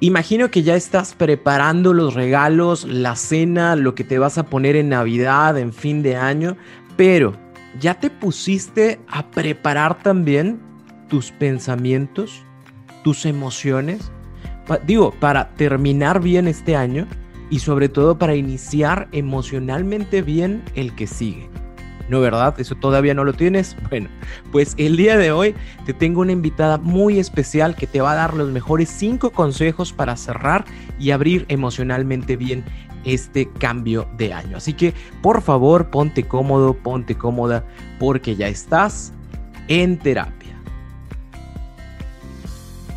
Imagino que ya estás preparando los regalos, la cena, lo que te vas a poner en Navidad, en fin de año, pero ¿ya te pusiste a preparar también tus pensamientos, tus emociones? digo, para terminar bien este año y sobre todo para iniciar emocionalmente bien el que sigue. ¿No, verdad? ¿Eso todavía no lo tienes? Bueno, pues el día de hoy te tengo una invitada muy especial que te va a dar los mejores cinco consejos para cerrar y abrir emocionalmente bien este cambio de año. Así que por favor ponte cómodo, ponte cómoda porque ya estás en terapia.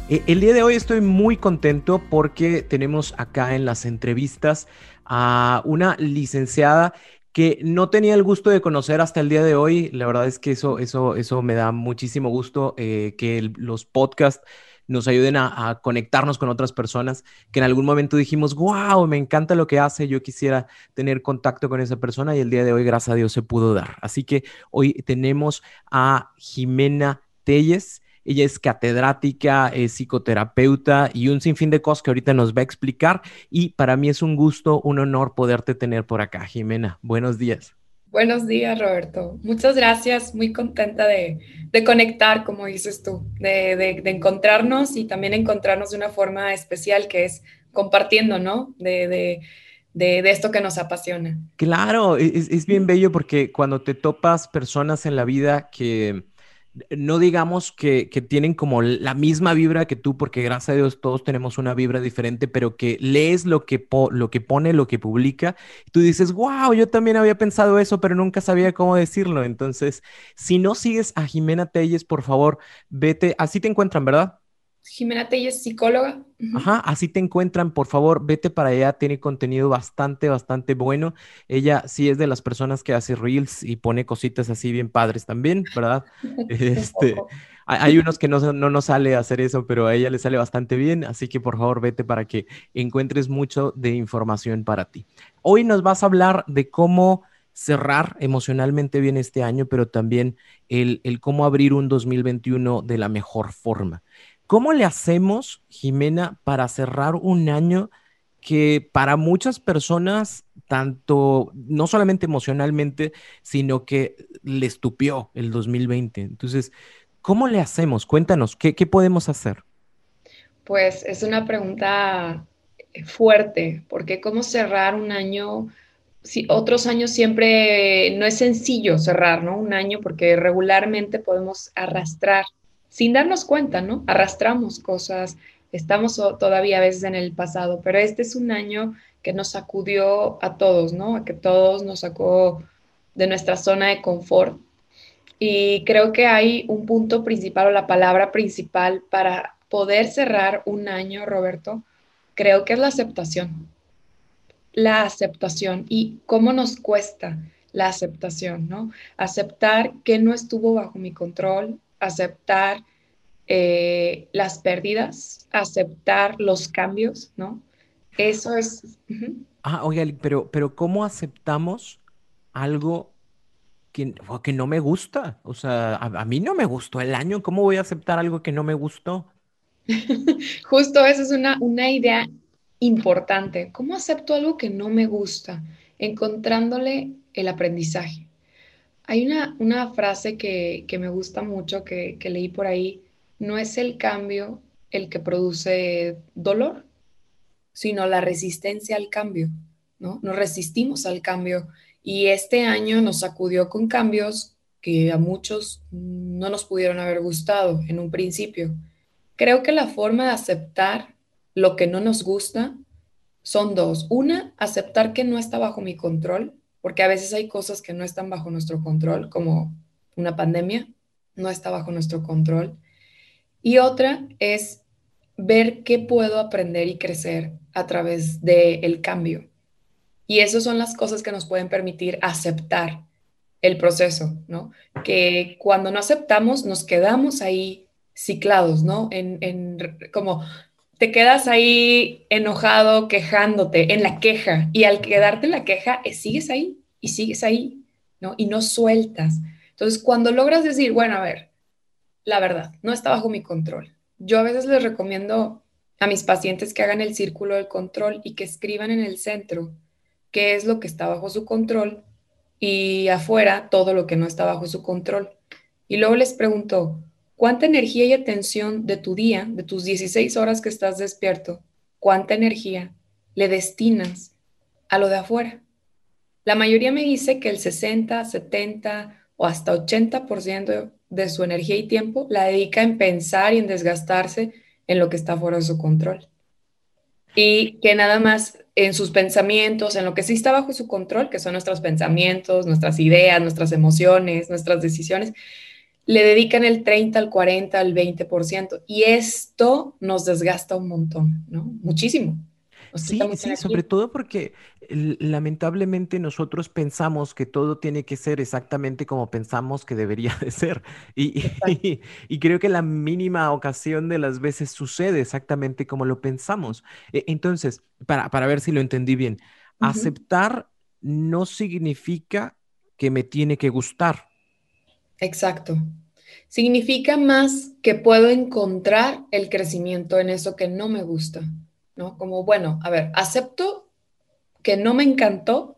Eh, el día de hoy estoy muy contento porque tenemos acá en las entrevistas a una licenciada que no tenía el gusto de conocer hasta el día de hoy. La verdad es que eso, eso, eso me da muchísimo gusto eh, que los podcasts nos ayuden a, conectarnos con otras personas que en algún momento dijimos, wow, me encanta lo que hace, yo quisiera tener contacto con esa persona y el día de hoy, gracias a Dios, se pudo dar. Así que hoy tenemos a Jimena Telles. Ella es catedrática, es psicoterapeuta y un sinfín de cosas que ahorita nos va a explicar. Y para mí es un gusto, un honor poderte tener por acá, Jimena. Buenos días. Buenos días, Roberto. Muchas gracias. Muy contenta de, conectar, como dices tú, de, encontrarnos y también encontrarnos de una forma especial que es compartiendo, ¿no? de, de, esto que nos apasiona. Claro, es, es, bien bello porque cuando te topas personas en la vida que, no digamos que, tienen como la misma vibra que tú, porque gracias a Dios todos tenemos una vibra diferente, pero que lees lo que, lo que pone, lo que publica, y tú dices, wow, yo también había pensado eso, pero nunca sabía cómo decirlo. Entonces, si no sigues a Jimena Telles, por favor, vete, así te encuentran, ¿verdad? Jimena Telles, psicóloga. Ajá, así te encuentran, por favor, vete para allá, tiene contenido bastante, bastante bueno. Ella sí es de las personas que hace reels y pone cositas así bien padres también, ¿verdad? este, hay unos que no, no nos sale hacer eso, pero a ella le sale bastante bien, así que por favor vete para que encuentres mucho de información para ti. Hoy nos vas a hablar de cómo cerrar emocionalmente bien este año, pero también el, el cómo abrir un 2021 de la mejor forma. ¿Cómo le hacemos, Jimena, para cerrar un año que para muchas personas, tanto, no solamente emocionalmente, sino que le estupió el 2020? Entonces, ¿cómo le hacemos? Cuéntanos, ¿qué, podemos hacer? Pues es una pregunta fuerte, porque cómo cerrar un año, si otros años siempre no es sencillo cerrar, ¿no? Un año porque regularmente podemos arrastrar sin darnos cuenta, ¿no? Arrastramos cosas, estamos todavía a veces en el pasado, pero este es un año que nos sacudió a todos, ¿no? Que todos nos sacó de nuestra zona de confort. Y creo que hay un punto principal o la palabra principal para poder cerrar un año, Roberto, creo que es la aceptación. La aceptación y cómo nos cuesta la aceptación, ¿no? Aceptar que no estuvo bajo mi control, aceptar eh, las pérdidas, aceptar los cambios, ¿no? Eso es... Ah, oye, pero, pero ¿cómo aceptamos algo que, que no me gusta? O sea, a, mí no me gustó el año, ¿cómo voy a aceptar algo que no me gustó? Justo eso es una, una idea importante. ¿Cómo acepto algo que no me gusta? Encontrándole el aprendizaje. Hay una, frase que, me gusta mucho, que, leí por ahí, no es el cambio el que produce dolor, sino la resistencia al cambio, ¿no? Nos resistimos al cambio y este año nos sacudió con cambios que a muchos no nos pudieron haber gustado en un principio. Creo que la forma de aceptar lo que no nos gusta son dos. Una, aceptar que no está bajo mi control porque a veces hay cosas que no están bajo nuestro control, como una pandemia, no está bajo nuestro control. Y otra es ver qué puedo aprender y crecer a través del cambio. Y esas son las cosas que nos pueden permitir aceptar el proceso, ¿no? Que cuando no aceptamos nos quedamos ahí ciclados, ¿no? En, en, como te quedas ahí enojado, quejándote, en la queja, y al quedarte en la queja, eh, sigues ahí y sigues ahí, ¿no? Y no sueltas. Entonces, cuando logras decir, bueno, a ver, la verdad, no está bajo mi control. Yo a veces les recomiendo a mis pacientes que hagan el círculo del control y que escriban en el centro qué es lo que está bajo su control y afuera todo lo que no está bajo su control. Y luego les pregunto, ¿cuánta energía y atención de tu día, de tus 16 horas que estás despierto, cuánta energía le destinas a lo de afuera? La mayoría me dice que el 60, 70 o hasta 80% de su energía y tiempo la dedica en pensar y en desgastarse en lo que está fuera de su control. Y que nada más en sus pensamientos, en lo que sí está bajo su control, que son nuestros pensamientos, nuestras ideas, nuestras emociones, nuestras decisiones, le dedican el 30, al 40, al 20%. Y esto nos desgasta un montón, ¿no? Muchísimo. Sí, sí, sobre todo porque lamentablemente nosotros pensamos que todo tiene que ser exactamente como pensamos que debería de ser. Y, y, creo que la mínima ocasión de las veces sucede exactamente como lo pensamos. E, entonces, para, para ver si lo entendí bien, aceptar no significa que me tiene que gustar. Exacto. Significa más que puedo encontrar el crecimiento en eso que no me gusta. ¿no? Como, bueno, a ver, acepto que no me encantó,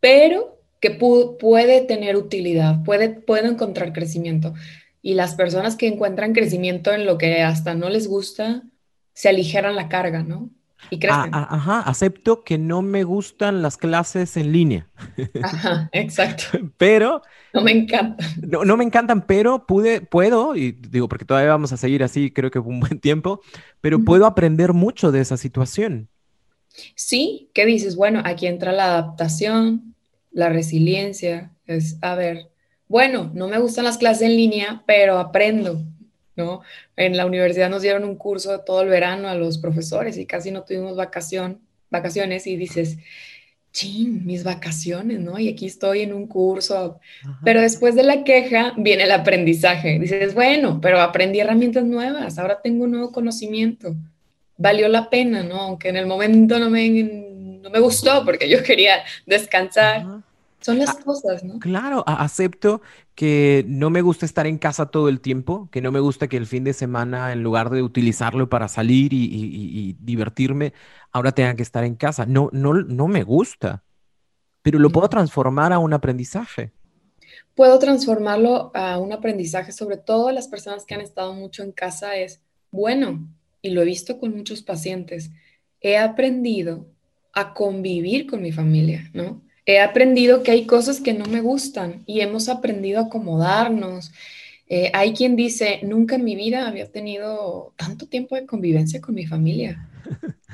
pero que puede tener utilidad, puede, puedo encontrar crecimiento. Y las personas que encuentran crecimiento en lo que hasta no les gusta, se aligeran la carga, ¿no? Y crecen. Ah, ah, ajá, acepto que no me gustan las clases en línea. Ajá, exacto. pero... No me encantan. No, no me encantan, pero pude, puedo, y digo, porque todavía vamos a seguir así, creo que un buen tiempo, pero puedo aprender mucho de esa situación. Sí, ¿qué dices? Bueno, aquí entra la adaptación, la resiliencia, es, a ver, bueno, no me gustan las clases en línea, pero aprendo, ¿no? En la universidad nos dieron un curso todo el verano a los profesores y casi no tuvimos vacación, vacaciones y dices, chin, mis vacaciones, ¿no? Y aquí estoy en un curso. Pero después de la queja viene el aprendizaje. Dices, bueno, pero aprendí herramientas nuevas, ahora tengo un nuevo conocimiento. Valió la pena, ¿no? Aunque en el momento no me, no me gustó porque yo quería descansar. Son las cosas, ¿no? Claro, acepto que no me gusta estar en casa todo el tiempo, que no me gusta que el fin de semana, en lugar de utilizarlo para salir y, divertirme, ahora tenga que estar en casa. No, no, no me gusta, pero lo puedo transformar a un aprendizaje. Puedo transformarlo a un aprendizaje, sobre todo las personas que han estado mucho en casa, es bueno, y lo he visto con muchos pacientes, he aprendido a convivir con mi familia, ¿no? He aprendido que hay cosas que no me gustan y hemos aprendido a acomodarnos. Eh, hay quien dice, nunca en mi vida había tenido tanto tiempo de convivencia con mi familia.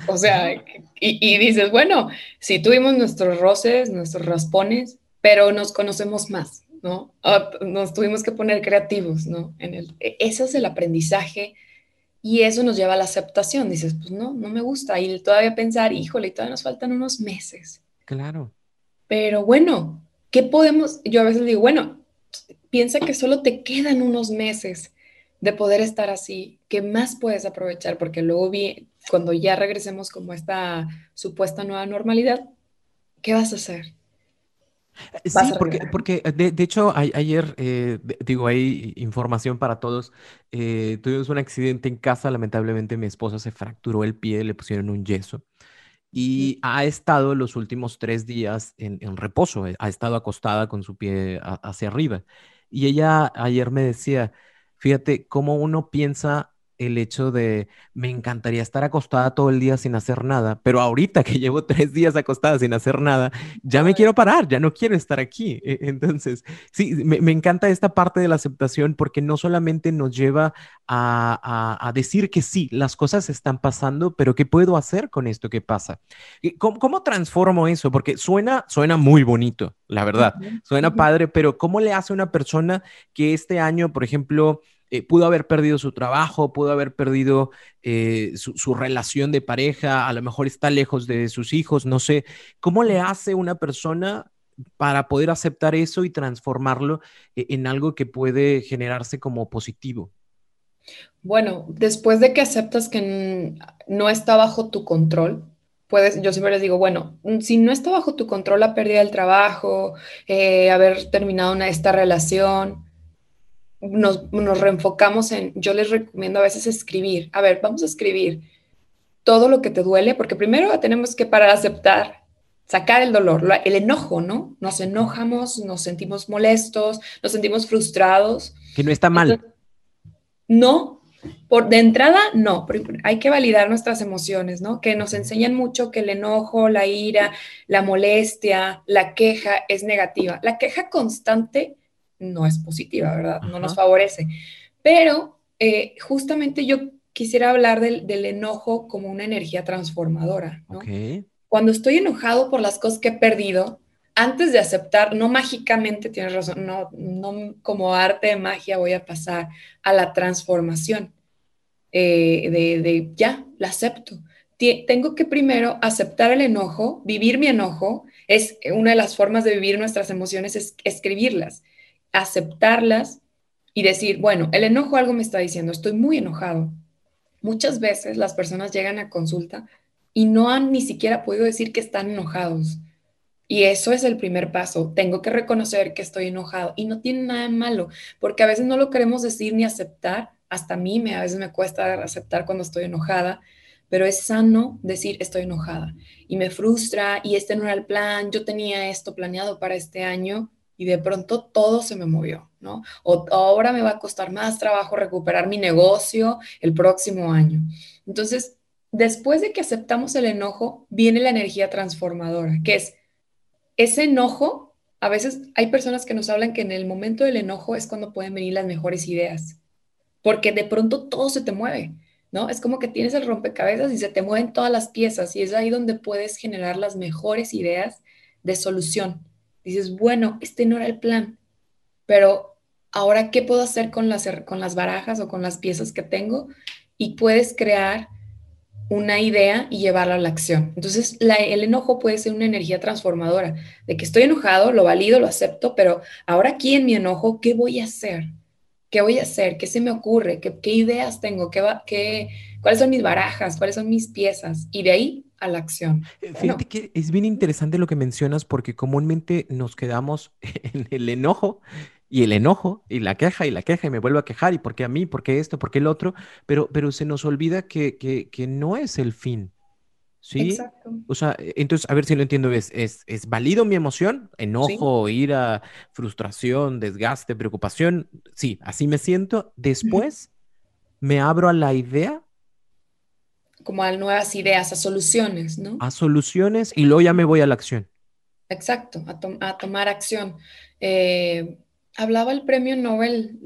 O sea, y, dices, bueno, sí tuvimos nuestros roces, nuestros raspones, pero nos conocemos más, ¿no? Ah, nos tuvimos que poner creativos, ¿no? En el, e, ese es el aprendizaje y eso nos lleva a la aceptación. Dices, pues no, no me gusta. Y todavía pensar, híjole, todavía nos faltan unos meses. Claro. Pero bueno, ¿qué podemos? Yo a veces digo, bueno, piensa que solo te quedan unos meses de poder estar así, ¿qué más puedes aprovechar? Porque luego vi, cuando ya regresemos como esta supuesta nueva normalidad, ¿qué vas a hacer? Sí, porque, porque de, hecho ayer, eh, digo, hay información para todos. Eh, tuvimos un accidente en casa, lamentablemente mi esposa se fracturó el pie, le pusieron un yeso y ha estado los últimos tres días en, reposo, eh, ha estado acostada con su pie hacia arriba. Y ella ayer me decía, fíjate cómo uno piensa el hecho de me encantaría estar acostada todo el día sin hacer nada, pero ahorita que llevo tres días acostada sin hacer nada, ya me quiero parar, ya no quiero estar aquí. E, entonces, sí, me, encanta esta parte de la aceptación porque no solamente nos lleva a, decir que sí, las cosas están pasando, pero ¿qué puedo hacer con esto que pasa? ¿Cómo, cómo transformo eso? Porque suena, suena muy bonito, la verdad, suena padre, pero ¿cómo le hace una persona que este año, por ejemplo, eh, pudo haber perdido su trabajo, pudo haber perdido eh, su, relación de pareja, a lo mejor está lejos de sus hijos, no sé. ¿Cómo le hace una persona para poder aceptar eso y transformarlo eh, en algo que puede generarse como positivo? Bueno, después de que aceptas que no está bajo tu control, puedes, yo siempre les digo, bueno, si no está bajo tu control la pérdida del trabajo, haber terminado esta relación, nos, nos reenfocamos en, yo les recomiendo a veces escribir, a ver, vamos a escribir todo lo que te duele, porque primero tenemos que parar a aceptar, sacar el dolor, el enojo, ¿no? Nos enojamos, nos sentimos molestos, nos sentimos frustrados. Que no está mal. no, por de entrada no, hay que validar nuestras emociones, ¿no? Que nos enseñan mucho que el enojo, la ira, la molestia, la queja es negativa. La queja constante no es positiva, ¿verdad? No nos favorece. Pero eh, justamente yo quisiera hablar del, enojo como una energía transformadora, ¿no? Cuando estoy enojado por las cosas que he perdido, antes de aceptar, no mágicamente, tienes razón, no, no como arte de magia voy a pasar a la transformación eh, de, de, ya, la acepto. tengo que primero aceptar el enojo, vivir mi enojo, es una de las formas de vivir nuestras emociones, es escribirlas aceptarlas y decir, bueno, el enojo algo me está diciendo, estoy muy enojado. Muchas veces las personas llegan a consulta y no han ni siquiera podido decir que están enojados. Y eso es el primer paso. Tengo que reconocer que estoy enojado y no tiene nada de malo, porque a veces no lo queremos decir ni aceptar. Hasta a mí me, a veces me cuesta aceptar cuando estoy enojada, pero es sano decir estoy enojada y me frustra y este no era el plan, yo tenía esto planeado para este año y de pronto todo se me movió, ¿no? O ahora me va a costar más trabajo recuperar mi negocio el próximo año. Entonces, después de que aceptamos el enojo, viene la energía transformadora, que es ese enojo. A veces hay personas que nos hablan que en el momento del enojo es cuando pueden venir las mejores ideas, porque de pronto todo se te mueve, ¿no? Es como que tienes el rompecabezas y se te mueven todas las piezas y es ahí donde puedes generar las mejores ideas de solución dices, bueno, este no era el plan, pero ahora, ¿qué puedo hacer con las, con las barajas o con las piezas que tengo? Y puedes crear una idea y llevarla a la acción. Entonces, el enojo puede ser una energía transformadora, de que estoy enojado, lo valido, lo acepto, pero ahora aquí en mi enojo, ¿qué voy a hacer? ¿Qué voy a hacer? ¿Qué se me ocurre? ¿Qué, qué ideas tengo? ¿Qué, qué, ¿Cuáles son mis barajas? ¿Cuáles son mis piezas? Y de ahí a la acción. Eh, fíjate que es bien interesante lo que mencionas porque comúnmente nos quedamos en el enojo y el enojo y la queja y la queja y me vuelvo a quejar y por qué a mí, por qué esto, por qué el otro, pero, pero se nos olvida que, que, no es el fin. ¿Sí? Exacto. O sea, e, entonces, a ver si lo entiendo, ¿es, es, es válido mi emoción? Enojo, ira, frustración, desgaste, preocupación. Sí, así me siento. Después me abro a la idea como a nuevas ideas, a soluciones, ¿no? A soluciones y luego ya me voy a la acción. Exacto, a, tomar acción. Eh, hablaba el premio Nobel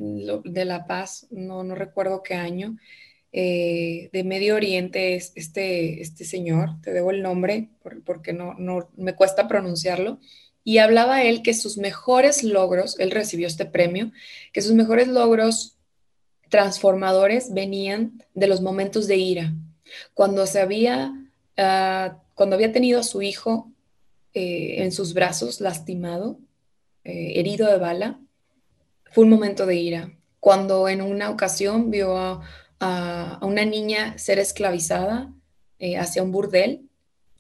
de la Paz, no, no recuerdo qué año, eh, de Medio Oriente, este, este señor, te debo el nombre porque no, no me cuesta pronunciarlo, y hablaba él que sus mejores logros, él recibió este premio, que sus mejores logros transformadores venían de los momentos de ira, cuando se había, ah, cuando había tenido a su hijo eh, en sus brazos, lastimado, eh, herido de bala, fue un momento de ira. Cuando en una ocasión vio a, una niña ser esclavizada eh, hacia un burdel,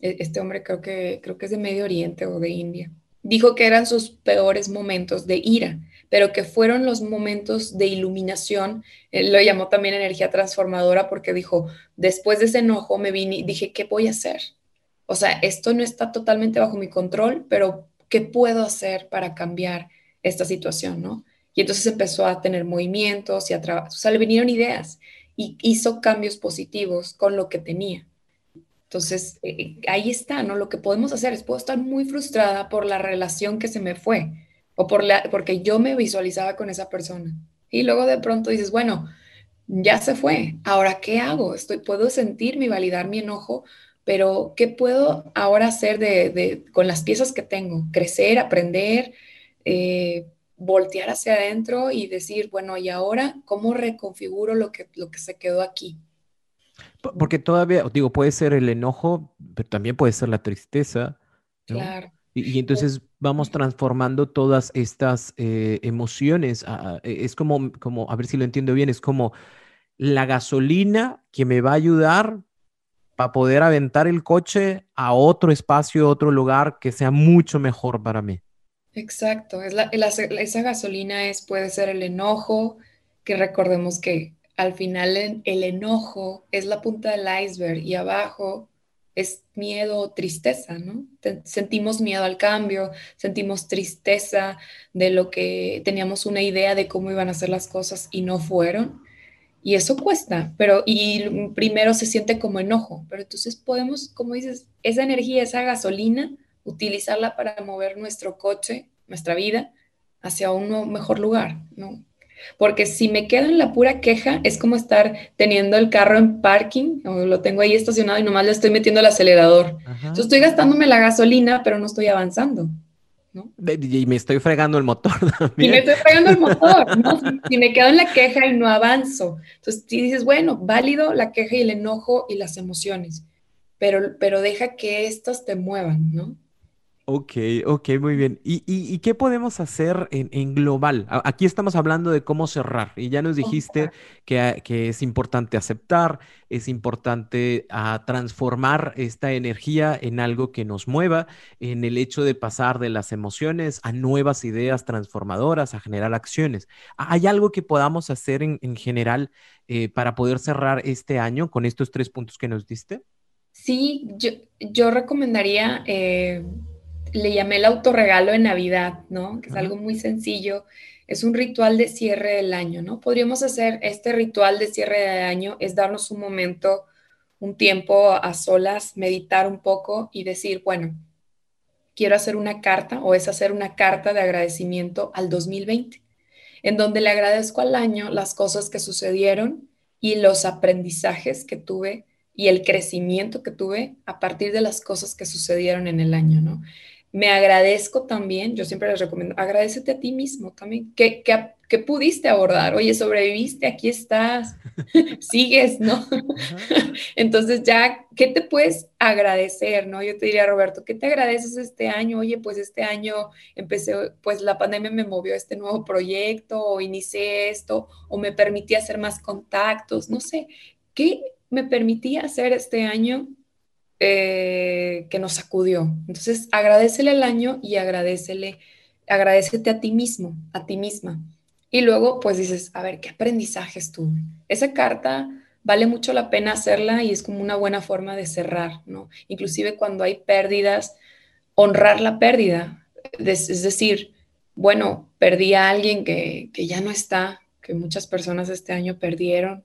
e, este hombre creo que, creo que es de Medio Oriente o de India, dijo que eran sus peores momentos de ira pero que fueron los momentos de iluminación. Él lo llamó también energía transformadora porque dijo, después de ese enojo me vine y dije, ¿qué voy a hacer? O sea, esto no está totalmente bajo mi control, pero ¿qué puedo hacer para cambiar esta situación, no? Y entonces empezó a tener movimientos y a trabajar, o sea, le vinieron ideas y hizo cambios positivos con lo que tenía. Entonces, eh, ahí está, ¿no? Lo que podemos hacer es, puedo estar muy frustrada por la relación que se me fue, o por la, porque yo me visualizaba con esa persona. Y luego de pronto dices, bueno, ya se fue, ahora qué hago? Estoy, puedo sentir mi validar mi enojo, pero ¿qué puedo ahora hacer de, con las piezas que tengo? Crecer, aprender, eh, voltear hacia adentro y decir, bueno, ¿y ahora cómo reconfiguro lo que, lo que se quedó aquí? Porque todavía, digo, puede ser el enojo, pero también puede ser la tristeza. Claro. Y, entonces vamos transformando todas estas eh, emociones. E, es como, como, a ver si lo entiendo bien, es como la gasolina que me va a ayudar para poder aventar el coche a otro espacio, otro lugar que sea mucho mejor para mí. Exacto, es esa gasolina es, puede ser el enojo, que recordemos que al final el, enojo es la punta del iceberg y abajo es miedo o tristeza, ¿no? sentimos miedo al cambio, sentimos tristeza de lo que teníamos una idea de cómo iban a ser las cosas y no fueron. Y eso cuesta, pero y primero se siente como enojo, pero entonces podemos, como dices, esa energía, esa gasolina, utilizarla para mover nuestro coche, nuestra vida, hacia un mejor lugar, ¿no? Porque si me quedo en la pura queja, es como estar teniendo el carro en parking, o lo tengo ahí estacionado y nomás le estoy metiendo el acelerador. Yo estoy gastándome la gasolina, pero no estoy avanzando. ¿no? Y me estoy fregando el motor también. Y me estoy fregando el motor, ¿no? Si me quedo en la queja y no avanzo. Entonces, si dices, bueno, válido la queja y el enojo y las emociones, pero, pero deja que estas te muevan, ¿no? Ok, ok, muy bien. ¿Y, qué podemos hacer en, global? Aquí estamos hablando de cómo cerrar y ya nos dijiste que, es importante aceptar, es importante ah, transformar esta energía en algo que nos mueva, en el hecho de pasar de las emociones a nuevas ideas transformadoras, a generar acciones. ¿Hay algo que podamos hacer en, general eh, para poder cerrar este año con estos tres puntos que nos diste? Sí, yo, yo recomendaría... Eh, le llamé el autorregalo en Navidad, ¿no? Que es algo muy sencillo. Es un ritual de cierre del año, ¿no? Podríamos hacer este ritual de cierre del año, es darnos un momento, un tiempo a solas, meditar un poco y decir, bueno, quiero hacer una carta o es hacer una carta de agradecimiento al 2020, en donde le agradezco al año las cosas que sucedieron y los aprendizajes que tuve y el crecimiento que tuve a partir de las cosas que sucedieron en el año, ¿no? Me agradezco también, yo siempre les recomiendo, agradecete a ti mismo también, que, que, pudiste abordar, oye, sobreviviste, aquí estás, sigues, ¿no? Entonces ya, ¿qué te puedes agradecer, no? Yo te diría, Roberto, ¿qué te agradeces este año? Oye, pues este año empecé, pues la pandemia me movió a este nuevo proyecto, o inicié esto, o me permití hacer más contactos, no sé, ¿qué me permití hacer este año eh, que nos sacudió. Entonces, agradecele el año y agradecele, agradecete a ti mismo, a ti misma. Y luego, pues dices, a ver, ¿qué aprendizajes tuve? Esa carta vale mucho la pena hacerla y es como una buena forma de cerrar, ¿no? Inclusive cuando hay pérdidas, honrar la pérdida. Es decir, bueno, perdí a alguien que, ya no está, que muchas personas este año perdieron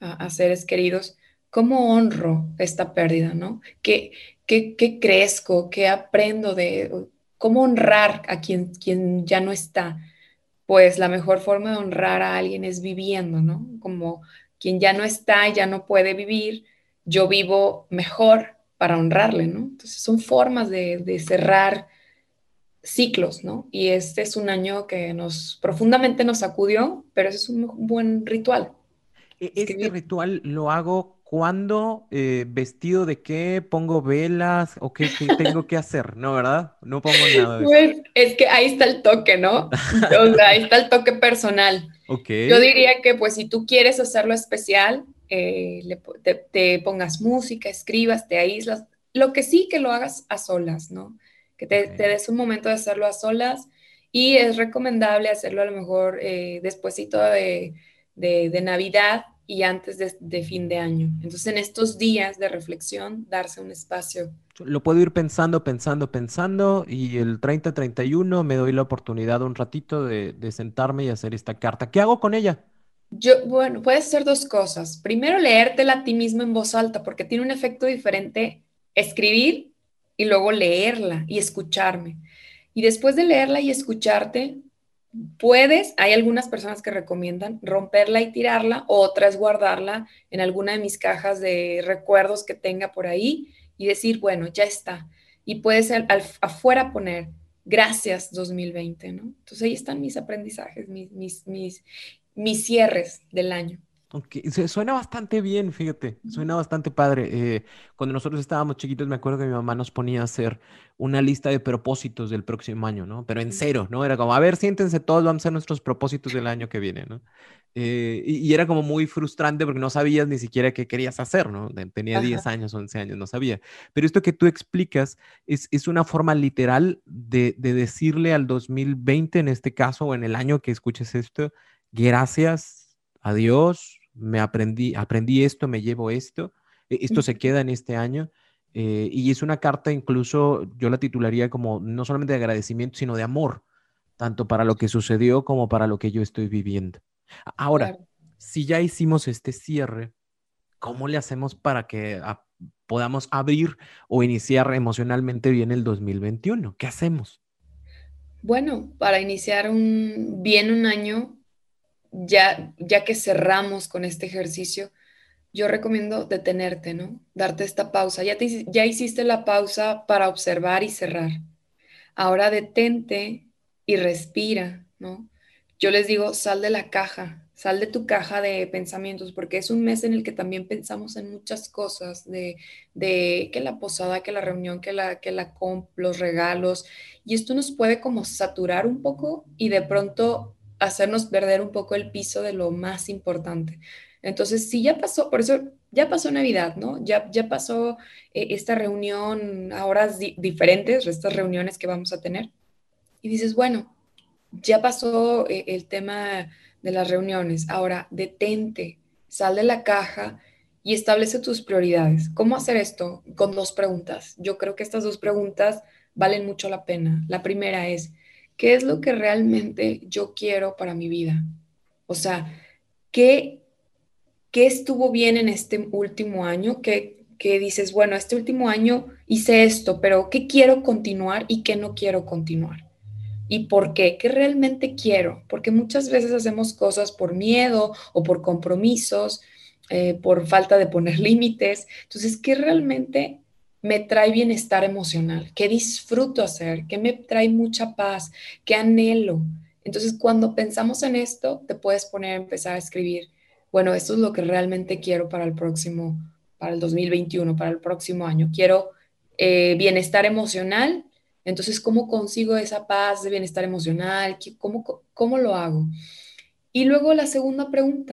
a seres queridos ¿Cómo honro esta pérdida, no? ¿Qué, qué, qué crezco? ¿Qué aprendo de cómo honrar a quien, quien ya no está? Pues la mejor forma de honrar a alguien es viviendo, ¿no? Como quien ya no está, ya no puede vivir, yo vivo mejor para honrarle, ¿no? Entonces son formas de, de cerrar ciclos, ¿no? Y este es un año que nos profundamente nos sacudió, pero ese es un buen ritual. E, este ritual lo hago ¿Cuándo? Eh, ¿Vestido de qué? ¿Pongo velas? ¿O qué, tengo que hacer? ¿No, verdad? No pongo nada de Pues es que ahí está el toque, ¿no? O sea, ahí está el toque personal. Ok. Yo diría que pues si tú quieres hacerlo especial, eh, te, pongas música, escribas, te aíslas. Lo que sí que lo hagas a solas, ¿no? Que te, des un momento de hacerlo a solas y es recomendable hacerlo a lo mejor eh, despuésito de, de, de Navidad y antes de, fin de año. Entonces, en estos días de reflexión, darse un espacio. Lo puedo ir pensando, pensando, pensando y el 30-31 me doy la oportunidad un ratito de, sentarme y hacer esta carta. ¿Qué hago con ella? Yo, bueno, puedes hacer dos cosas. Primero, leértela a ti mismo en voz alta, porque tiene un efecto diferente escribir y luego leerla y escucharme. Y después de leerla y escucharte, Puedes, hay algunas personas que recomiendan romperla y tirarla, otras guardarla en alguna de mis cajas de recuerdos que tenga por ahí y decir, bueno, ya está. Y puedes afuera poner, gracias 2020, ¿no? Entonces ahí están mis aprendizajes, mis, mis, mis, mis cierres del año. Ok, suena bastante bien, fíjate, suena bastante padre. Eh, cuando nosotros estábamos chiquitos, me acuerdo que mi mamá nos ponía a hacer una lista de propósitos del próximo año, ¿no? Pero en cero, ¿no? Era como, a ver, siéntense todos, vamos a hacer nuestros propósitos del año que viene, ¿no? Eh, y, era como muy frustrante porque no sabías ni siquiera qué querías hacer, ¿no? Tenía 10 años, 11 años, no sabía. Pero esto que tú explicas es, es una forma literal de, de decirle al 2020, en este caso, o en el año que escuches esto, gracias, adiós, me aprendí, aprendí esto, me llevo esto, e, esto se queda en este año. Eh, y es una carta incluso, yo la titularía como no solamente de agradecimiento, sino de amor, tanto para lo que sucedió como para lo que yo estoy viviendo. Ahora, si ya hicimos este cierre, ¿cómo le hacemos para que podamos abrir o iniciar emocionalmente bien el 2021? ¿Qué hacemos? Bueno, para iniciar un, bien un año, ya, ya que cerramos con este ejercicio, yo recomiendo detenerte, ¿no? Darte esta pausa. Ya, ya hiciste la pausa para observar y cerrar. Ahora detente y respira, ¿no? Yo les digo, sal de la caja, sal de tu caja de pensamientos, porque es un mes en el que también pensamos en muchas cosas, de, de que la posada, que la reunión, que la, que la comp, los regalos, y esto nos puede como saturar un poco y de pronto hacernos perder un poco el piso de lo más importante. Entonces, sí, ya pasó, por eso ya pasó Navidad, ¿no? Ya, ya pasó eh, esta reunión a horas diferentes, estas reuniones que vamos a tener. Y dices, bueno, ya pasó eh, el tema de las reuniones. Ahora, detente, sal de la caja y establece tus prioridades. ¿Cómo hacer esto? Con dos preguntas. Yo creo que estas dos preguntas valen mucho la pena. La primera es, ¿Qué es lo que realmente yo quiero para mi vida? O sea, ¿qué, qué estuvo bien en este último año? ¿Qué, ¿Qué dices, bueno, este último año hice esto, pero ¿qué quiero continuar y qué no quiero continuar? ¿Y por qué? ¿Qué realmente quiero? Porque muchas veces hacemos cosas por miedo o por compromisos, eh, por falta de poner límites. Entonces, ¿qué realmente me trae bienestar emocional, que disfruto hacer, que me trae mucha paz, que anhelo. Entonces, cuando pensamos en esto, te puedes poner a empezar a escribir, bueno, esto es lo que realmente quiero para el próximo, para el 2021, para el próximo año. Quiero eh, bienestar emocional. Entonces, ¿cómo consigo esa paz de bienestar emocional? ¿Cómo, cómo lo hago? Y luego la segunda pregunta.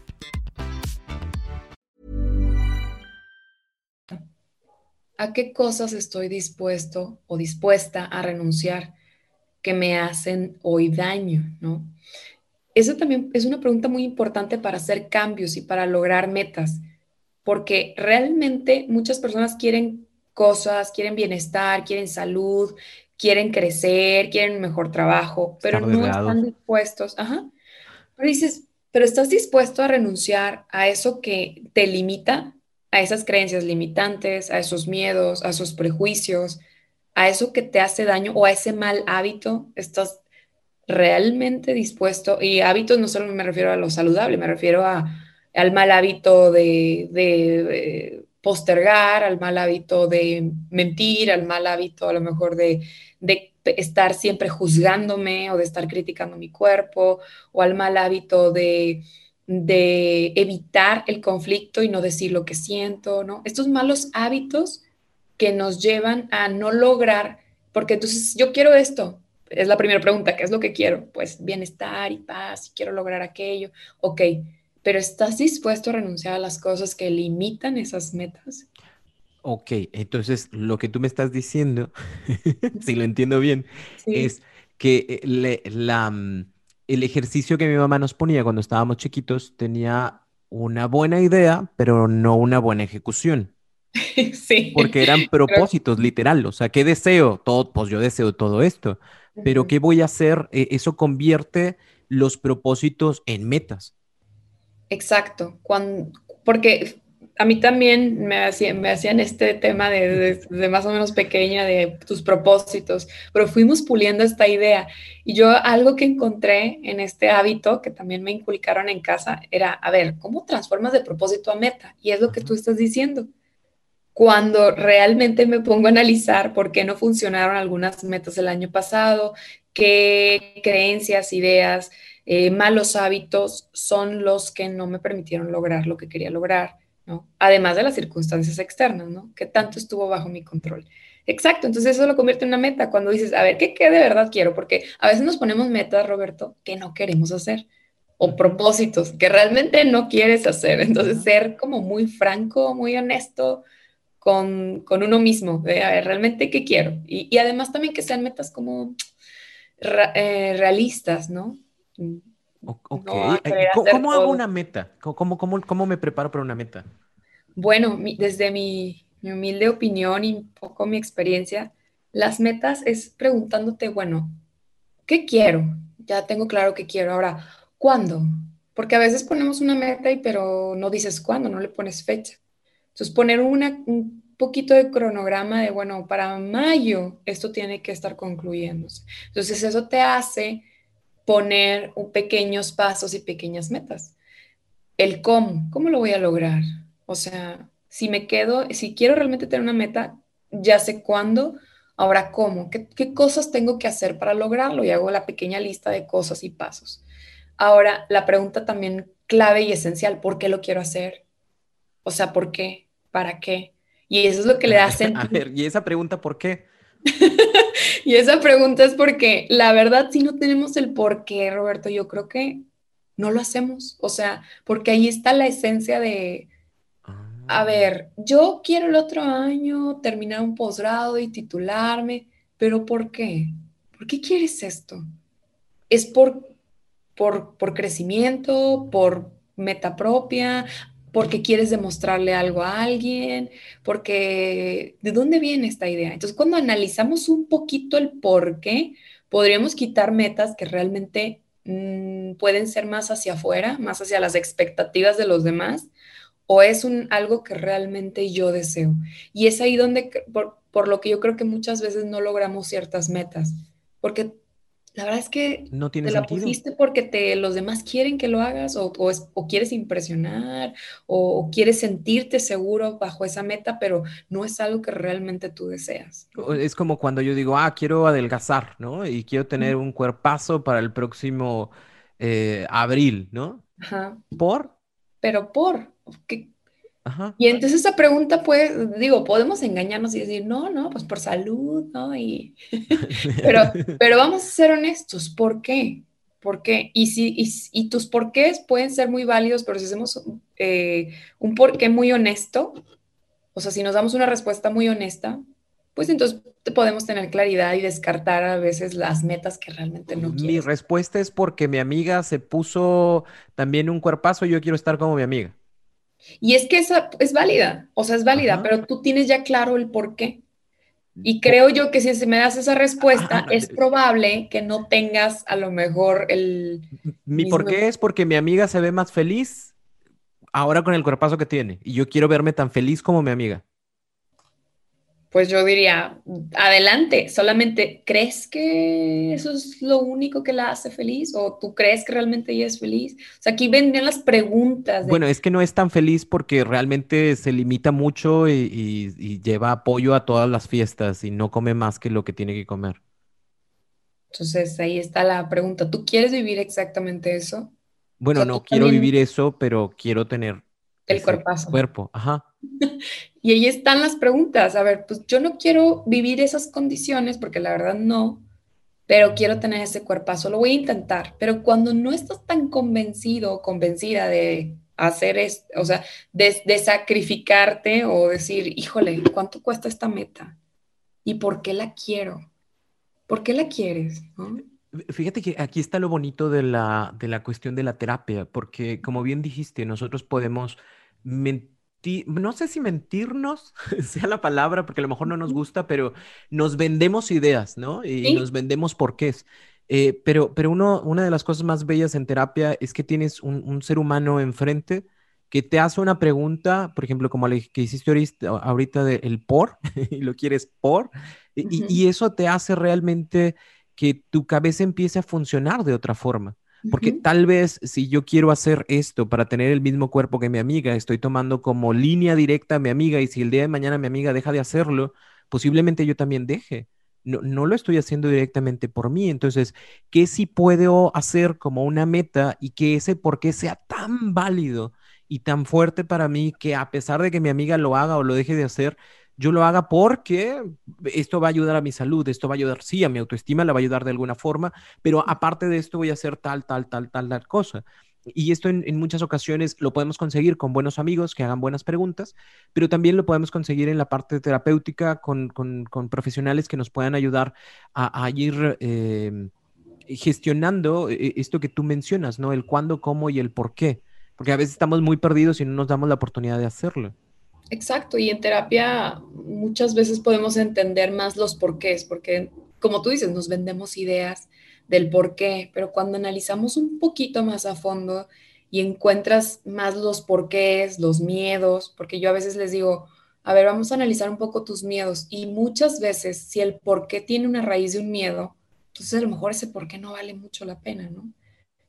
¿A qué cosas estoy dispuesto o dispuesta a renunciar que me hacen hoy daño? ¿no? Eso también es una pregunta muy importante para hacer cambios y para lograr metas, porque realmente muchas personas quieren cosas, quieren bienestar, quieren salud, quieren crecer, quieren un mejor trabajo, pero no están dispuestos. Ajá. Pero dices, pero estás dispuesto a renunciar a eso que te limita a esas creencias limitantes, a esos miedos, a esos prejuicios, a eso que te hace daño o a ese mal hábito, estás realmente dispuesto, y hábitos no solo me refiero a lo saludable, me refiero a, al mal hábito de, postergar, al mal hábito de mentir, al mal hábito a lo mejor de, de estar siempre juzgándome o de estar criticando mi cuerpo, o al mal hábito de de evitar el conflicto y no decir lo que siento, ¿no? Estos malos hábitos que nos llevan a no lograr, porque entonces yo quiero esto, es la primera pregunta, ¿qué es lo que quiero? Pues bienestar y paz, quiero lograr aquello, ok, pero ¿estás dispuesto a renunciar a las cosas que limitan esas metas? Ok, entonces lo que tú me estás diciendo, si lo entiendo bien, es que eh, la mm, el ejercicio que mi mamá nos ponía cuando estábamos chiquitos tenía una buena idea, pero no una buena ejecución. sí. Porque eran propósitos, literal. O sea, ¿qué deseo? Todo, pues yo deseo todo esto. Pero ¿qué voy a hacer? E, eso convierte los propósitos en metas. Exacto. Cuando, porque a mí también me hacían, me hacían este tema de, más o menos pequeña de tus propósitos, pero fuimos puliendo esta idea. Y yo algo que encontré en este hábito que también me inculcaron en casa era, a ver, ¿cómo transformas de propósito a meta? Y es lo que tú estás diciendo. Cuando realmente me pongo a analizar por qué no funcionaron algunas metas el año pasado, qué creencias, ideas, eh, malos hábitos son los que no me permitieron lograr lo que quería lograr Además de las circunstancias externas, ¿no? Que tanto estuvo bajo mi control. Exacto, entonces eso lo convierte en una meta cuando dices, a ver, ¿qué, ¿qué, de verdad quiero? Porque a veces nos ponemos metas, Roberto, que no queremos hacer, o propósitos que realmente no quieres hacer. Entonces, ser como muy franco, muy honesto con, con uno mismo, de, a ver, realmente qué quiero. Y, además también que sean metas como eh, realistas, ¿no? Ok. Eh, ¿Cómo, hago una meta? ¿Cómo, cómo, cómo me preparo para una meta? Bueno, desde mi, humilde opinión y un poco mi experiencia, las metas es preguntándote, bueno, ¿qué quiero? Ya tengo claro qué quiero. Ahora, ¿cuándo? Porque a veces ponemos una meta y pero no dices cuándo, no le pones fecha. Entonces, poner una, un poquito de cronograma de, bueno, para mayo esto tiene que estar concluyéndose. Entonces, eso te hace poner pequeños pasos y pequeñas metas. El cómo, ¿cómo lo voy a lograr? O sea, si me quedo, si quiero realmente tener una meta, ya sé cuándo, ahora cómo, qué, qué cosas tengo que hacer para lograrlo y hago la pequeña lista de cosas y pasos. Ahora, la pregunta también clave y esencial, ¿por qué lo quiero hacer? O sea, ¿por qué? ¿Para qué? Y eso es lo que le da sentido. A ver, ¿y esa pregunta por qué? y esa pregunta es porque la verdad, si no tenemos el por qué, Roberto, yo creo que no lo hacemos. O sea, porque ahí está la esencia de, a ah. ver, yo quiero el otro año terminar un posgrado y titularme, pero ¿por qué? ¿Por qué quieres esto? ¿Es por, por, por crecimiento, por meta propia? Porque quieres demostrarle algo a alguien, porque ¿de dónde viene esta idea? Entonces, cuando analizamos un poquito el por qué, podríamos quitar metas que realmente mm, pueden ser más hacia afuera, más hacia las expectativas de los demás, o es un, algo que realmente yo deseo. Y es ahí donde, por, por lo que yo creo que muchas veces no logramos ciertas metas, porque la verdad es que no tiene te la pusiste porque te, los demás quieren que lo hagas o, o, quieres impresionar o, quieres sentirte seguro bajo esa meta, pero no es algo que realmente tú deseas. Es como cuando yo digo, ah, quiero adelgazar, ¿no? Y quiero tener un cuerpazo para el próximo eh, abril, ¿no? Ajá. ¿Por? Pero por, ¿qué, y entonces esa pregunta, pues, digo, podemos engañarnos y decir, no, no, pues por salud, ¿no? Y, pero, pero vamos a ser honestos, ¿por qué? ¿Por qué? Y, si, y, tus porqués pueden ser muy válidos, pero si hacemos eh, un porqué muy honesto, o sea, si nos damos una respuesta muy honesta, pues entonces podemos tener claridad y descartar a veces las metas que realmente no quieren. Mi respuesta es porque mi amiga se puso también un cuerpazo y yo quiero estar como mi amiga. Y es que esa es válida, o sea, es válida, pero tú tienes ya claro el por qué. Y creo yo que si me das esa respuesta, es probable que no tengas a lo mejor el... Mi por qué es porque mi amiga se ve más feliz ahora con el cuerpazo que tiene. Y yo quiero verme tan feliz como mi amiga pues yo diría, adelante, solamente crees que eso es lo único que la hace feliz o tú crees que realmente ella es feliz. O sea, aquí vendrían las preguntas. Bueno, es que no es tan feliz porque realmente se limita mucho y, lleva apoyo a todas las fiestas y no come más que lo que tiene que comer. Entonces ahí está la pregunta, ¿tú quieres vivir exactamente eso? Bueno, no quiero vivir eso, pero quiero tener el cuerpazo. Cuerpo, ajá. y ahí están las preguntas. A ver, pues yo no quiero vivir esas condiciones porque la verdad no, pero quiero tener ese cuerpazo. Lo voy a intentar. Pero cuando no estás tan convencido o convencida de hacer esto, o sea, de, de sacrificarte o decir, híjole, ¿cuánto cuesta esta meta? ¿Y por qué la quiero? ¿Por qué la quieres? Fíjate que aquí está lo bonito de la, de la cuestión de la terapia, porque como bien dijiste, nosotros podemos no sé si mentirnos sea la palabra, porque a lo mejor no nos gusta, pero nos vendemos ideas, ¿no? Y nos vendemos porqués. Eh, pero pero uno, una de las cosas más bellas en terapia es que tienes un, ser humano enfrente que te hace una pregunta, por ejemplo, como la que hiciste ahorita, del el por, y lo quieres por, y, eso te hace realmente que tu cabeza empiece a funcionar de otra forma. Porque tal vez si yo quiero hacer esto para tener el mismo cuerpo que mi amiga, estoy tomando como línea directa a mi amiga y si el día de mañana mi amiga deja de hacerlo, posiblemente yo también deje. No, no lo estoy haciendo directamente por mí. Entonces, ¿qué sí puedo hacer como una meta y que ese por qué sea tan válido y tan fuerte para mí que a pesar de que mi amiga lo haga o lo deje de hacer, yo lo haga porque esto va a ayudar a mi salud, esto va a ayudar, sí, a mi autoestima, la va a ayudar de alguna forma, pero aparte de esto voy a hacer tal, tal, tal, tal, tal cosa. Y esto en, muchas ocasiones lo podemos conseguir con buenos amigos que hagan buenas preguntas, pero también lo podemos conseguir en la parte terapéutica con, con, profesionales que nos puedan ayudar a, ir em, gestionando eh, esto que tú mencionas, ¿no? El cuándo, cómo y el por qué. Porque a veces estamos muy perdidos y no nos damos la oportunidad de hacerlo. Exacto, y en terapia muchas veces podemos entender más los porqués, porque como tú dices, nos vendemos ideas del por qué, pero cuando analizamos un poquito más a fondo y encuentras más los porqués, los miedos, porque yo a veces les digo, a ver, vamos a analizar un poco tus miedos y muchas veces si el por qué tiene una raíz de un miedo, entonces a lo mejor ese por qué no vale mucho la pena, ¿no?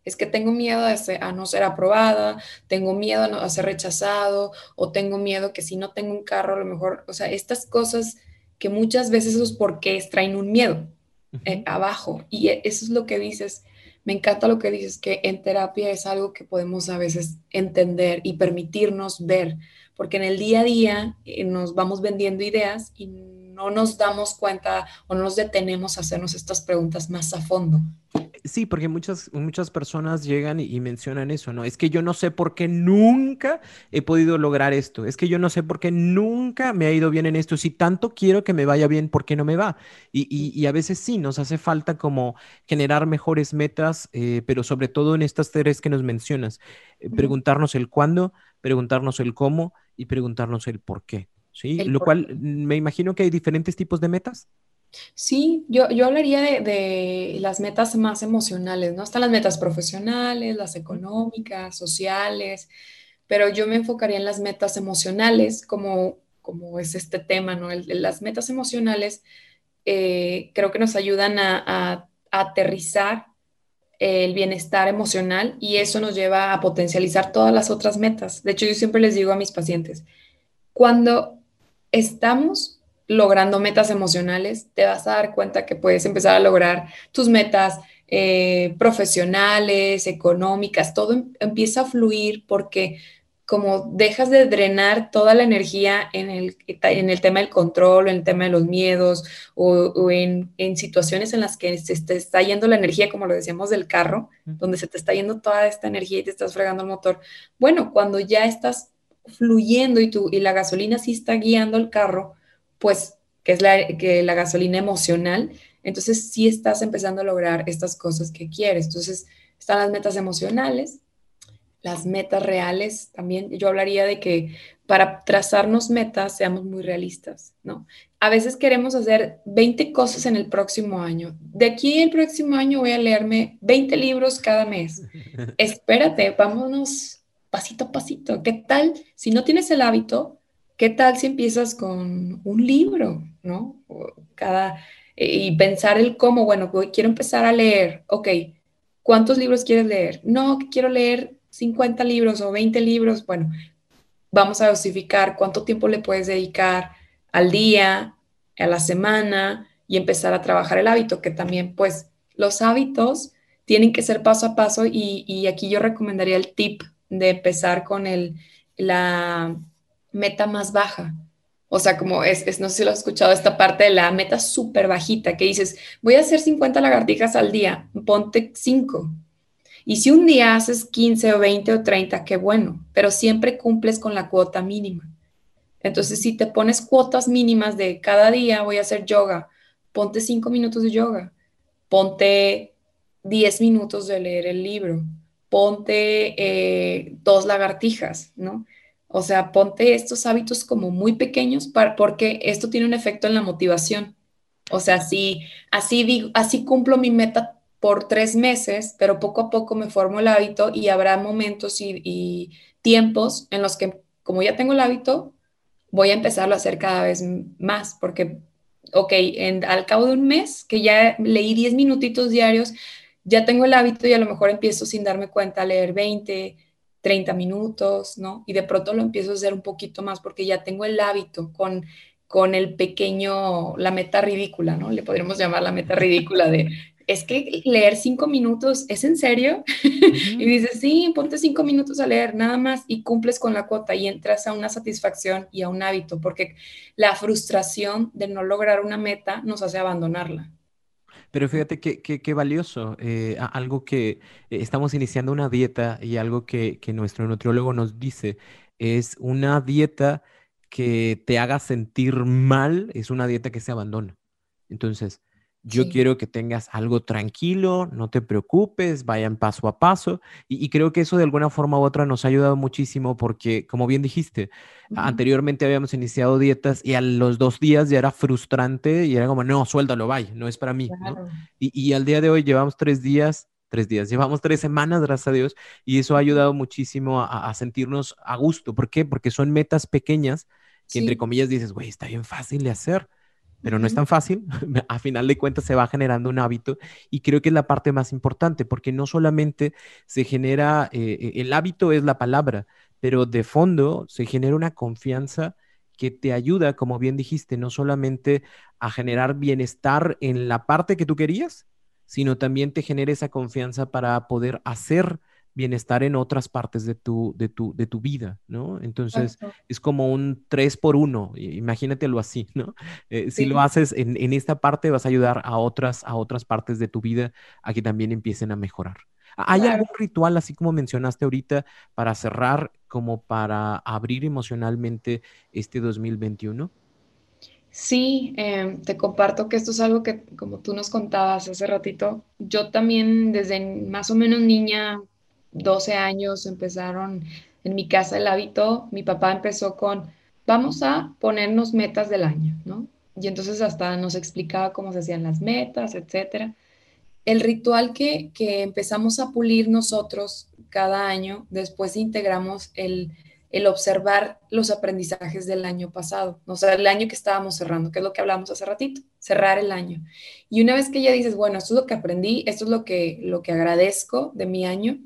Es que tengo miedo a, no ser aprobada, tengo miedo a, ser rechazado o tengo miedo que si no tengo un carro, a lo mejor, o sea, estas cosas que muchas veces esos porqués traen un miedo eh, abajo. Y e, eso es lo que dices. Me encanta lo que dices, que en terapia es algo que podemos a veces entender y permitirnos ver, porque en el día a día eh, nos vamos vendiendo ideas y no nos damos cuenta o no nos detenemos a hacernos estas preguntas más a fondo. Sí, porque muchas, muchas personas llegan y, mencionan eso, ¿no? Es que yo no sé por qué nunca he podido lograr esto, es que yo no sé por qué nunca me ha ido bien en esto, si tanto quiero que me vaya bien, ¿por qué no me va? Y, a veces sí, nos hace falta como generar mejores metas, eh, pero sobre todo en estas tres que nos mencionas, eh, preguntarnos el cuándo, preguntarnos el cómo y preguntarnos el por qué. ¿sí? Lo cual mm, me imagino que hay diferentes tipos de metas. Sí, yo, yo hablaría de, las metas más emocionales, ¿no? Están las metas profesionales, las económicas, sociales, pero yo me enfocaría en las metas emocionales, como, como es este tema, ¿no? las metas emocionales eh, creo que nos ayudan a, aterrizar el bienestar emocional y eso nos lleva a potencializar todas las otras metas. De hecho, yo siempre les digo a mis pacientes, cuando estamos logrando metas emocionales, te vas a dar cuenta que puedes empezar a lograr tus metas eh, profesionales, económicas, todo em, empieza a fluir porque como dejas de drenar toda la energía en el, en el tema del control, en el tema de los miedos o, en, en, situaciones en las que se te está yendo la energía, como lo decíamos del carro, donde se te está yendo toda esta energía y te estás fregando el motor. Bueno, cuando ya estás fluyendo y, tú, y la gasolina sí está guiando el carro, pues que es la, que la gasolina emocional, entonces sí estás empezando a lograr estas cosas que quieres. Entonces están las metas emocionales, las metas reales también. Yo hablaría de que para trazarnos metas seamos muy realistas, ¿no? A veces queremos hacer 20 cosas en el próximo año. De aquí el próximo año voy a leerme 20 libros cada mes. Espérate, vámonos pasito a pasito. ¿Qué tal si no tienes el hábito? ¿Qué tal si empiezas con un libro, ¿no? Cada, eh, y pensar el cómo, bueno, quiero empezar a leer, ok, ¿cuántos libros quieres leer? No, quiero leer 50 libros o 20 libros, bueno, vamos a dosificar cuánto tiempo le puedes dedicar al día, a la semana y empezar a trabajar el hábito, que también pues los hábitos tienen que ser paso a paso y, y aquí yo recomendaría el tip de empezar con el, la meta más baja. O sea, como es, no sé si lo has escuchado, esta parte de la meta súper bajita, que dices, voy a hacer 50 lagartijas al día, ponte 5. Y si un día haces 15 o 20 o 30, qué bueno, pero siempre cumples con la cuota mínima. Entonces, si te pones cuotas mínimas de cada día voy a hacer yoga, ponte 5 minutos de yoga, ponte 10 minutos de leer el libro, ponte eh, dos lagartijas, ¿no? O sea, ponte estos hábitos como muy pequeños porque esto tiene un efecto en la motivación. O sea, si así, digo, así cumplo mi meta por tres meses, pero poco a poco me formo el hábito y habrá momentos y, tiempos en los que, como ya tengo el hábito, voy a empezarlo a hacer cada vez más, porque, ok, al cabo de un mes que ya leí 10 minutitos diarios, ya tengo el hábito y a lo mejor empiezo sin darme cuenta a leer 20, 30 minutos, ¿no? Y de pronto lo empiezo a hacer un poquito más porque ya tengo el hábito con, con el pequeño, la meta ridícula, ¿no? Le podríamos llamar la meta ridícula de, es que leer cinco minutos, ¿es en serio? y dices, sí, ponte cinco minutos a leer, nada más, y cumples con la cuota y entras a una satisfacción y a un hábito, porque la frustración de no lograr una meta nos hace abandonarla. Pero fíjate qué valioso, eh, algo que eh, estamos iniciando una dieta y algo que, que nuestro nutriólogo nos dice es una dieta que te haga sentir mal, es una dieta que se abandona. Entonces, yo quiero que tengas algo tranquilo, no te preocupes, vayan paso a paso. Y, creo que eso de alguna forma u otra nos ha ayudado muchísimo porque, como bien dijiste, anteriormente habíamos iniciado dietas y a los dos días ya era frustrante y era como, no, suéltalo, vaya, no es para mí. Y, al día de hoy llevamos tres días, tres días, llevamos tres semanas, gracias a Dios, y eso ha ayudado muchísimo a, sentirnos a gusto. ¿Por qué? Porque son metas pequeñas que, entre comillas, dices, güey, está bien fácil de hacer pero no es tan fácil. A final de cuentas se va generando un hábito y creo que es la parte más importante porque no solamente se genera, eh, eh, el hábito es la palabra, pero de fondo se genera una confianza que te ayuda, como bien dijiste, no solamente a generar bienestar en la parte que tú querías, sino también te genera esa confianza para poder hacer bienestar en otras partes de tu, de tu, de tu vida, ¿no? Entonces, es como un tres por uno, imagínatelo así, ¿no? Eh, si lo haces en, en, esta parte, vas a ayudar a otras, a otras partes de tu vida a que también empiecen a mejorar. ¿Hay algún ritual, así como mencionaste ahorita, para cerrar, como para abrir emocionalmente este 2021? Sí, em, te comparto que esto es algo que, como tú nos contabas hace ratito, yo también desde más o menos niña 12 años empezaron en mi casa el hábito, mi papá empezó con, vamos a ponernos metas del año, ¿no? Y entonces hasta nos explicaba cómo se hacían las metas, etcétera. El ritual que, que empezamos a pulir nosotros cada año, después integramos el, el observar los aprendizajes del año pasado, o sea, el año que estábamos cerrando, que es lo que hablamos hace ratito, cerrar el año. Y una vez que ya dices, bueno, esto es lo que aprendí, esto es lo que, lo que agradezco de mi año,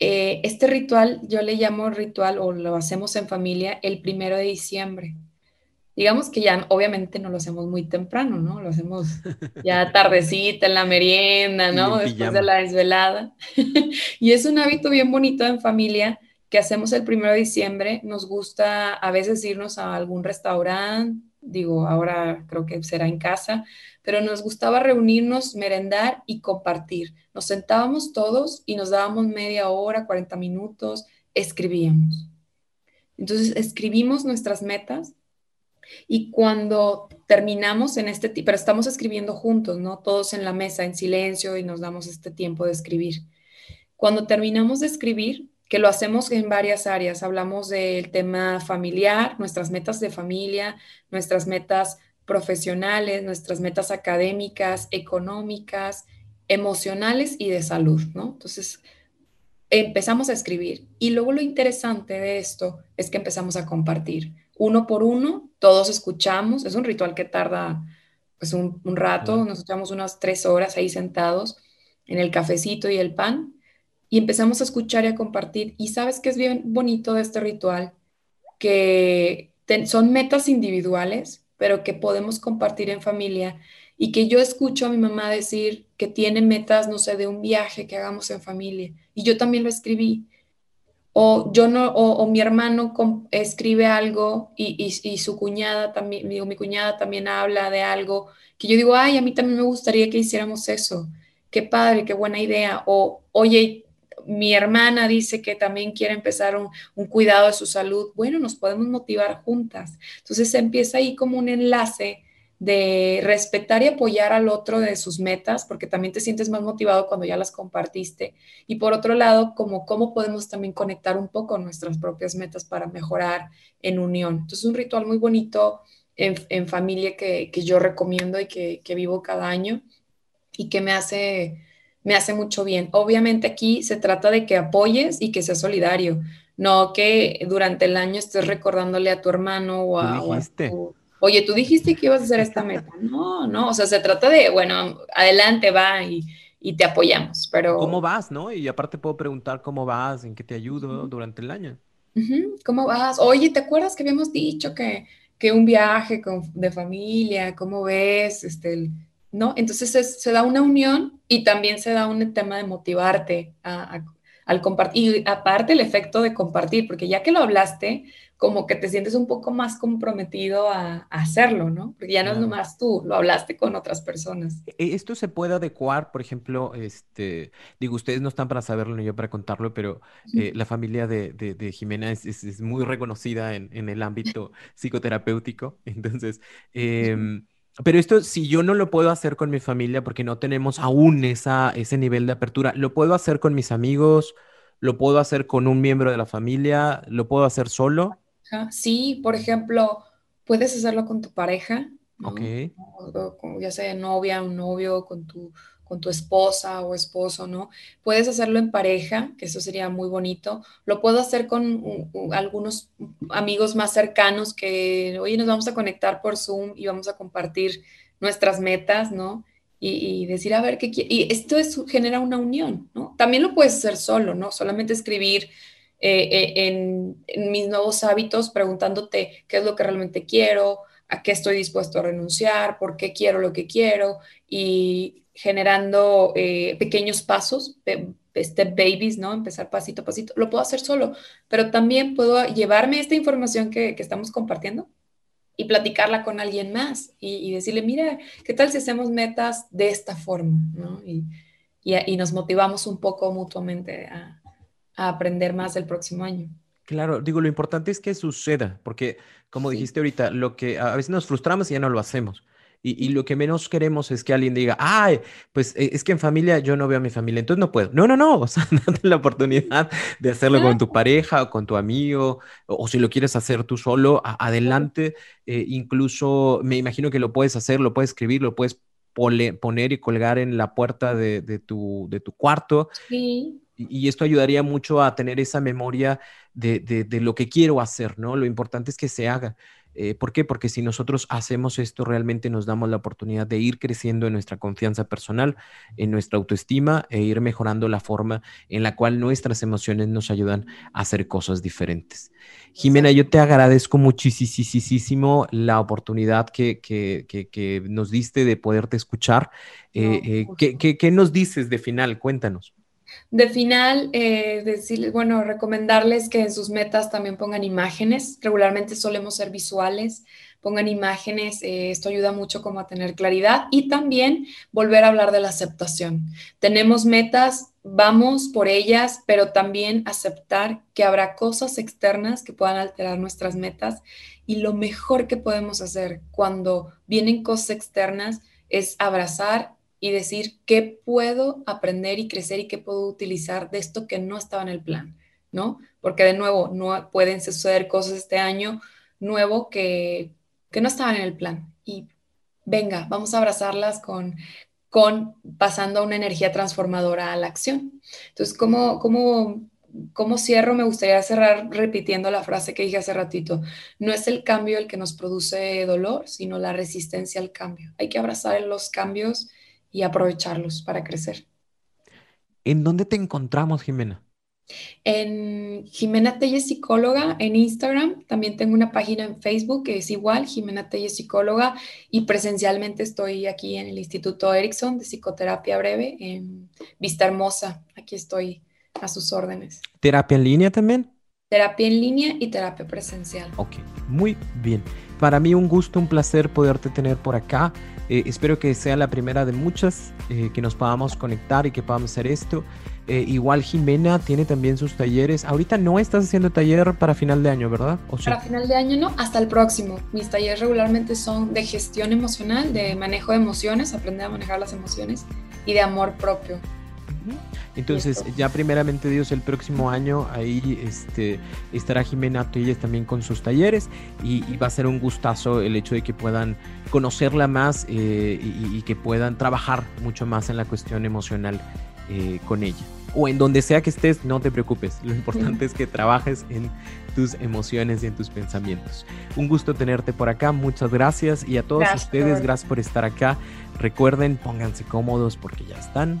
eh, este ritual yo le llamo ritual o lo hacemos en familia el primero de diciembre. Digamos que ya obviamente no lo hacemos muy temprano, ¿no? Lo hacemos ya tardecita en la merienda, ¿no? Después de la desvelada. y es un hábito bien bonito en familia que hacemos el primero de diciembre. Nos gusta a veces irnos a algún restaurante, digo, ahora creo que será en casa, pero nos gustaba reunirnos, merendar y compartir. Nos sentábamos todos y nos dábamos media hora, 40 minutos, escribíamos. Entonces, escribimos nuestras metas y cuando terminamos en este, pero estamos escribiendo juntos, ¿no? Todos en la mesa, en silencio y nos damos este tiempo de escribir. Cuando terminamos de escribir, que lo hacemos en varias áreas. Hablamos del tema familiar, nuestras metas de familia, nuestras metas profesionales, nuestras metas académicas, económicas, emocionales y de salud, ¿no? Entonces, empezamos a escribir y luego lo interesante de esto es que empezamos a compartir. Uno por uno, todos escuchamos, es un ritual que tarda pues un, un rato, nos echamos unas tres horas ahí sentados en el cafecito y el pan y empezamos a escuchar y a compartir. Y sabes que es bien bonito de este ritual, que son metas individuales, pero que podemos compartir en familia y que yo escucho a mi mamá decir que tiene metas, no sé, de un viaje que hagamos en familia. Y yo también lo escribí. O yo no, o, mi hermano escribe algo y, y, su cuñada también, digo, mi cuñada también habla de algo que yo digo, ay, a mí también me gustaría que hiciéramos eso. Qué padre, qué buena idea. O, oye, mi hermana dice que también quiere empezar un, cuidado de su salud, bueno, nos podemos motivar juntas. Entonces empieza ahí como un enlace de respetar y apoyar al otro de sus metas, porque también te sientes más motivado cuando ya las compartiste. Y por otro lado, como cómo podemos también conectar un poco nuestras propias metas para mejorar en unión. Entonces, es un ritual muy bonito en, familia que, yo recomiendo y que, vivo cada año y que me hace, me hace mucho bien. Obviamente aquí se trata de que apoyes y que seas solidario, no que durante el año estés recordándole a tu hermano o a, o a tu oye, tú dijiste que ibas a hacer esta meta. No, no, o sea, se trata de, bueno, adelante va y, te apoyamos, pero... ¿Cómo vas, no? Y aparte puedo preguntar cómo vas, en qué te ayudo durante el año. ¿Cómo vas? Oye, ¿te acuerdas que habíamos dicho que, que un viaje de familia, cómo ves? Este, ¿No? Entonces se da una unión y también se da un tema de motivarte al compartir. Y aparte el efecto de compartir, porque ya que lo hablaste, como que te sientes un poco más comprometido a, hacerlo, ¿no? Porque ya no es nomás tú, lo hablaste con otras personas. E, e, esto se puede adecuar, por ejemplo, este, digo, ustedes no están para saberlo ni yo para contarlo, pero eh, la familia de, de, Jimena es, muy reconocida en, en, el ámbito psicoterapéutico, entonces... pero esto, si yo no lo puedo hacer con mi familia porque no tenemos aún esa, ese nivel de apertura, lo puedo hacer con mis amigos, lo puedo hacer con un miembro de la familia, lo puedo hacer solo. Sí, por ejemplo, puedes hacerlo con tu pareja, Ok. ya sea novia o novio, con tu, con tu esposa o esposo, ¿no? Puedes hacerlo en pareja, que eso sería muy bonito. Lo puedo hacer con algunos amigos más cercanos que, oye, nos vamos a conectar por Zoom y vamos a compartir nuestras metas, ¿no? Y, decir, a ver, ¿qué quiere? Y esto es, genera una unión, ¿no? También lo puedes hacer solo, ¿no? Solamente escribir eh, eh, en, mis nuevos hábitos, preguntándote qué es lo que realmente quiero, a qué estoy dispuesto a renunciar, por qué quiero lo que quiero y generando eh, pequeños pasos, step babies, ¿no? Empezar pasito a pasito. Lo puedo hacer solo, pero también puedo llevarme esta información que, estamos compartiendo y platicarla con alguien más y, decirle, mira, ¿qué tal si hacemos metas de esta forma? ¿no? Y, y, nos motivamos un poco mutuamente a, a aprender más el próximo año. Claro, digo, lo importante es que suceda, porque como dijiste ahorita, lo que a veces nos frustramos y ya no lo hacemos. Y, lo que menos queremos es que alguien diga, ay, pues e, es que en familia yo no veo a mi familia, entonces no puedo. No, no, no, o sea, date la oportunidad de hacerlo con tu pareja o con tu amigo, o, si lo quieres hacer tú solo, adelante. Eh, incluso me imagino que lo puedes hacer, lo puedes escribir, lo puedes poner y colgar en la puerta de, de, tu, de tu cuarto. Sí y esto ayudaría mucho a tener esa memoria de, lo que quiero hacer, ¿no? Lo importante es que se haga. Eh, ¿Por qué? Porque si nosotros hacemos esto, realmente nos damos la oportunidad de ir creciendo en nuestra confianza personal, en nuestra autoestima e ir mejorando la forma en la cual nuestras emociones nos ayudan a hacer cosas diferentes. Jimena, yo te agradezco muchísimo la oportunidad que, nos diste de poderte escuchar. Eh, eh, ¿qué nos dices de final? Cuéntanos. De final, eh, decirles, bueno, recomendarles que en sus metas también pongan imágenes. Regularmente solemos ser visuales, pongan imágenes. Eh, esto ayuda mucho como a tener claridad y también volver a hablar de la aceptación. Tenemos metas, vamos por ellas, pero también aceptar que habrá cosas externas que puedan alterar nuestras metas y lo mejor que podemos hacer cuando vienen cosas externas es abrazar y decir qué puedo aprender y crecer y qué puedo utilizar de esto que no estaba en el plan, ¿no? Porque de nuevo, no pueden suceder cosas este año nuevo que, que no estaban en el plan. Y venga, vamos a abrazarlas con, con pasando a una energía transformadora a la acción. Entonces, ¿cómo, cómo, cómo cierro? Me gustaría cerrar repitiendo la frase que dije hace ratito. No es el cambio el que nos produce dolor, sino la resistencia al cambio. Hay que abrazar los cambios y aprovecharlos para crecer. ¿En dónde te encontramos, Jimena? En Jimena Telle Psicóloga en Instagram. También tengo una página en Facebook que es igual, Jimena Telle Psicóloga. Y presencialmente estoy aquí en el Instituto Erickson de Psicoterapia Breve en Vista Hermosa. Aquí estoy a sus órdenes. ¿Terapia en línea también? terapia en línea y terapia presencial. Ok, muy bien. Para mí un gusto, un placer poderte tener por acá. Eh, espero que sea la primera de muchas, eh, que nos podamos conectar y que podamos hacer esto. Eh, igual Jimena tiene también sus talleres. Ahorita no estás haciendo taller para final de año, ¿verdad? Para final de año no, hasta el próximo. Mis talleres regularmente son de gestión emocional, de manejo de emociones, aprender a manejar las emociones y de amor propio. Entonces, ya primeramente Dios, el próximo año ahí este, estará Jimena Tuyes también con sus talleres y, va a ser un gustazo el hecho de que puedan conocerla más eh, y, que puedan trabajar mucho más en la cuestión emocional eh, con ella. O en donde sea que estés, no te preocupes. Lo importante es que trabajes en tus emociones y en tus pensamientos. Un gusto tenerte por acá. Muchas gracias. Y a todos ustedes, gracias por estar acá. Recuerden, pónganse cómodos porque ya están